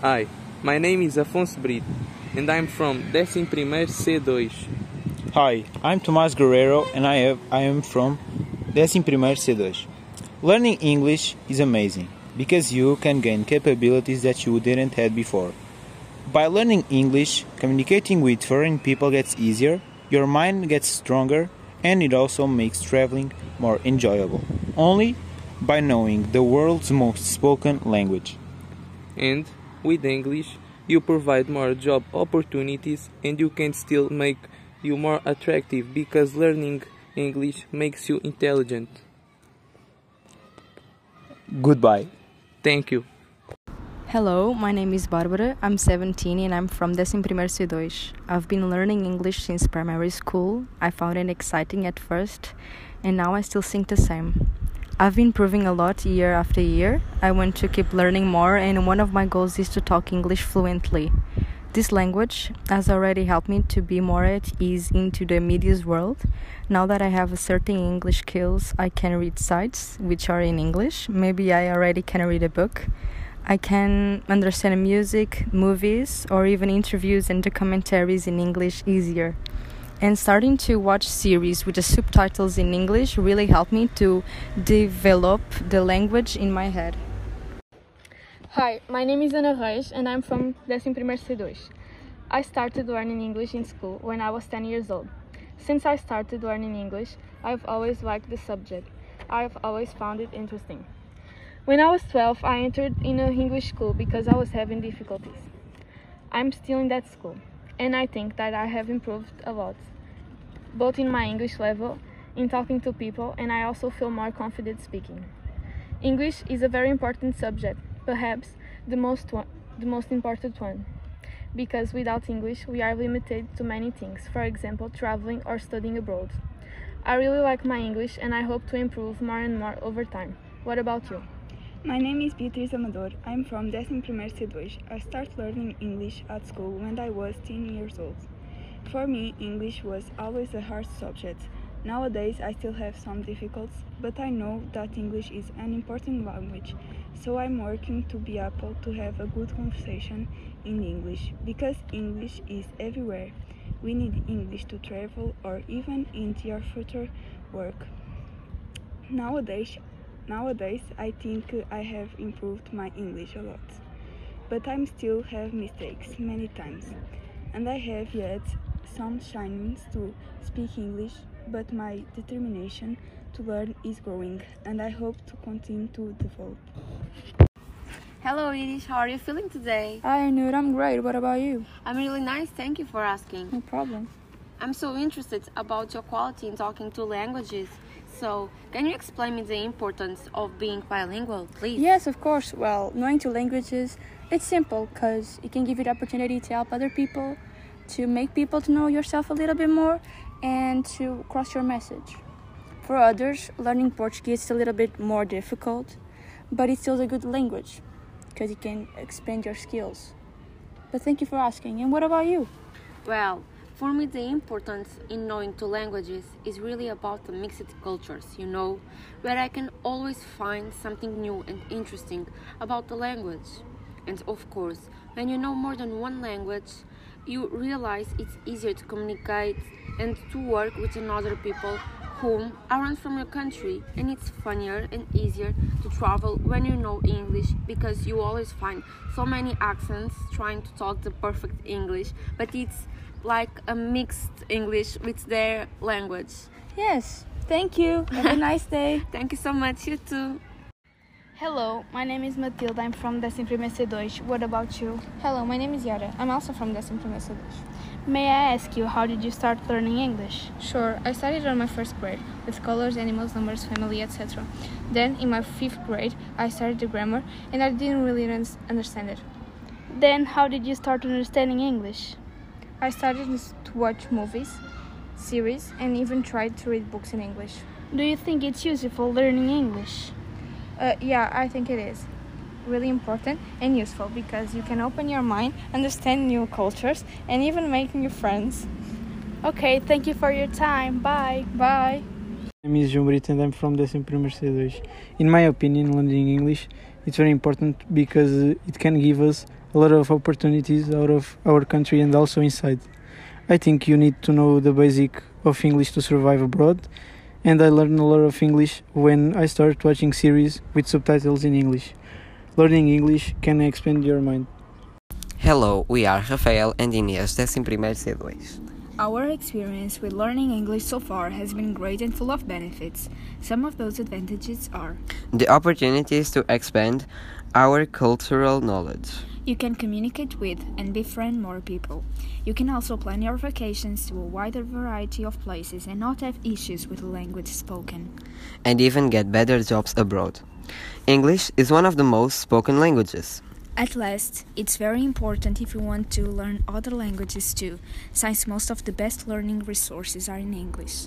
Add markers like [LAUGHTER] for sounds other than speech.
Hi, my name is Afonso Brito and I'm from 11 C2. Hi, I'm Tomás Guerrero and I, have, I am from 11 C2. Learning English is amazing because you can gain capabilities that you didn't have before. By learning English, communicating with foreign people gets easier, your mind gets stronger, and it also makes traveling more enjoyable. Only by knowing the world's most spoken language. And with English, you provide more job opportunities and you can still make you more attractive because learning English makes you intelligent. Goodbye. Thank you. Hello, my name is Bárbara. I'm 17 and I'm from 11 C2. I've been learning English since primary school. I found it exciting at first, and now I still think the same. I've been improving a lot year after year. I want to keep learning more, and one of my goals is to talk English fluently. This language has already helped me to be more at ease into the media's world. Now that I have a certain English skills, I can read sites which are in English. Maybe I already can read a book. I can understand music, movies, or even interviews and documentaries in English easier and starting to watch series with the subtitles in English really helped me to develop the language in my head. Hi, my name is Ana Reis and I'm from 11 C2. I started learning English in school when I was 10 years old. Since I started learning English, I've always liked the subject. I've always found it interesting. When I was 12, I entered in an English school because I was having difficulties. I'm still in that school and I think that I have improved a lot, both in my English level, in talking to people, and I also feel more confident speaking. English is a very important subject, perhaps the most one, the most important one, because without English we are limited to many things, for example, traveling or studying abroad. I really like my English and I hope to improve more and more over time. What about you? My name is Beatriz Amador. I'm from 11 C2. I started learning English at school when I was 10 years old. For me, English was always a hard subject. Nowadays, I still have some difficulties, but I know that English is an important language, so I'm working to be able to have a good conversation in English because English is everywhere. We need English to travel or even in your future work. Nowadays, Nowadays, I think I have improved my English a lot, but I still have mistakes many times, and I have yet some shinings to speak English, but my determination to learn is growing, and I hope to continue to develop. Hello, Irish. How are you feeling today? Hi, Nur. I'm great. What about you? I'm really nice. Thank you for asking. No problem. I'm so interested about your quality in talking two languages. So, can you explain me the importance of being bilingual, please? Yes, of course. Well, knowing two languages, it's simple because it can give you the opportunity to help other people, to make people to know yourself a little bit more, and to cross your message. For others, learning Portuguese is a little bit more difficult, but it's still a good language because it can expand your skills. But thank you for asking. And what about you? Well, for me, the importance in knowing two languages is really about the mixed cultures, you know, where I can always find something new and interesting about the language. And of course, when you know more than one language, you realize it's easier to communicate and to work with another people whom aren't from your country and it's funnier and easier to travel when you know English because you always find so many accents trying to talk the perfect English but it's like a mixed English with their language. Yes, thank you. Have a [LAUGHS] nice day. Thank you so much. You too. Hello, my name is Matilda. I'm from 11 C2. What about you? Hello, my name is Yara. I'm also from 11 C2. May I ask you, how did you start learning English? Sure, I started on my first grade with colors, animals, numbers, family, etc. Then, in my fifth grade, I started the grammar and I didn't really understand it. Then, how did you start understanding English? I started to watch movies, series, and even tried to read books in English. Do you think it's useful learning English? Uh, yeah, I think it is really important and useful because you can open your mind, understand new cultures, and even make new friends. Okay, thank you for your time. Bye. Bye. My name is João Brito and I'm from 11 C2. In my opinion, learning English it's very important because it can give us a lot of opportunities out of our country and also inside. I think you need to know the basic of English to survive abroad, and I learned a lot of English when I started watching series with subtitles in English. Learning English can expand your mind. Hello, we are Rafael and Inês, 11 C2. Our experience with learning English so far has been great and full of benefits. Some of those advantages are the opportunities to expand our cultural knowledge. You can communicate with and befriend more people. You can also plan your vacations to a wider variety of places and not have issues with the language spoken. And even get better jobs abroad. English is one of the most spoken languages. At last, it's very important if you want to learn other languages too, since most of the best learning resources are in English.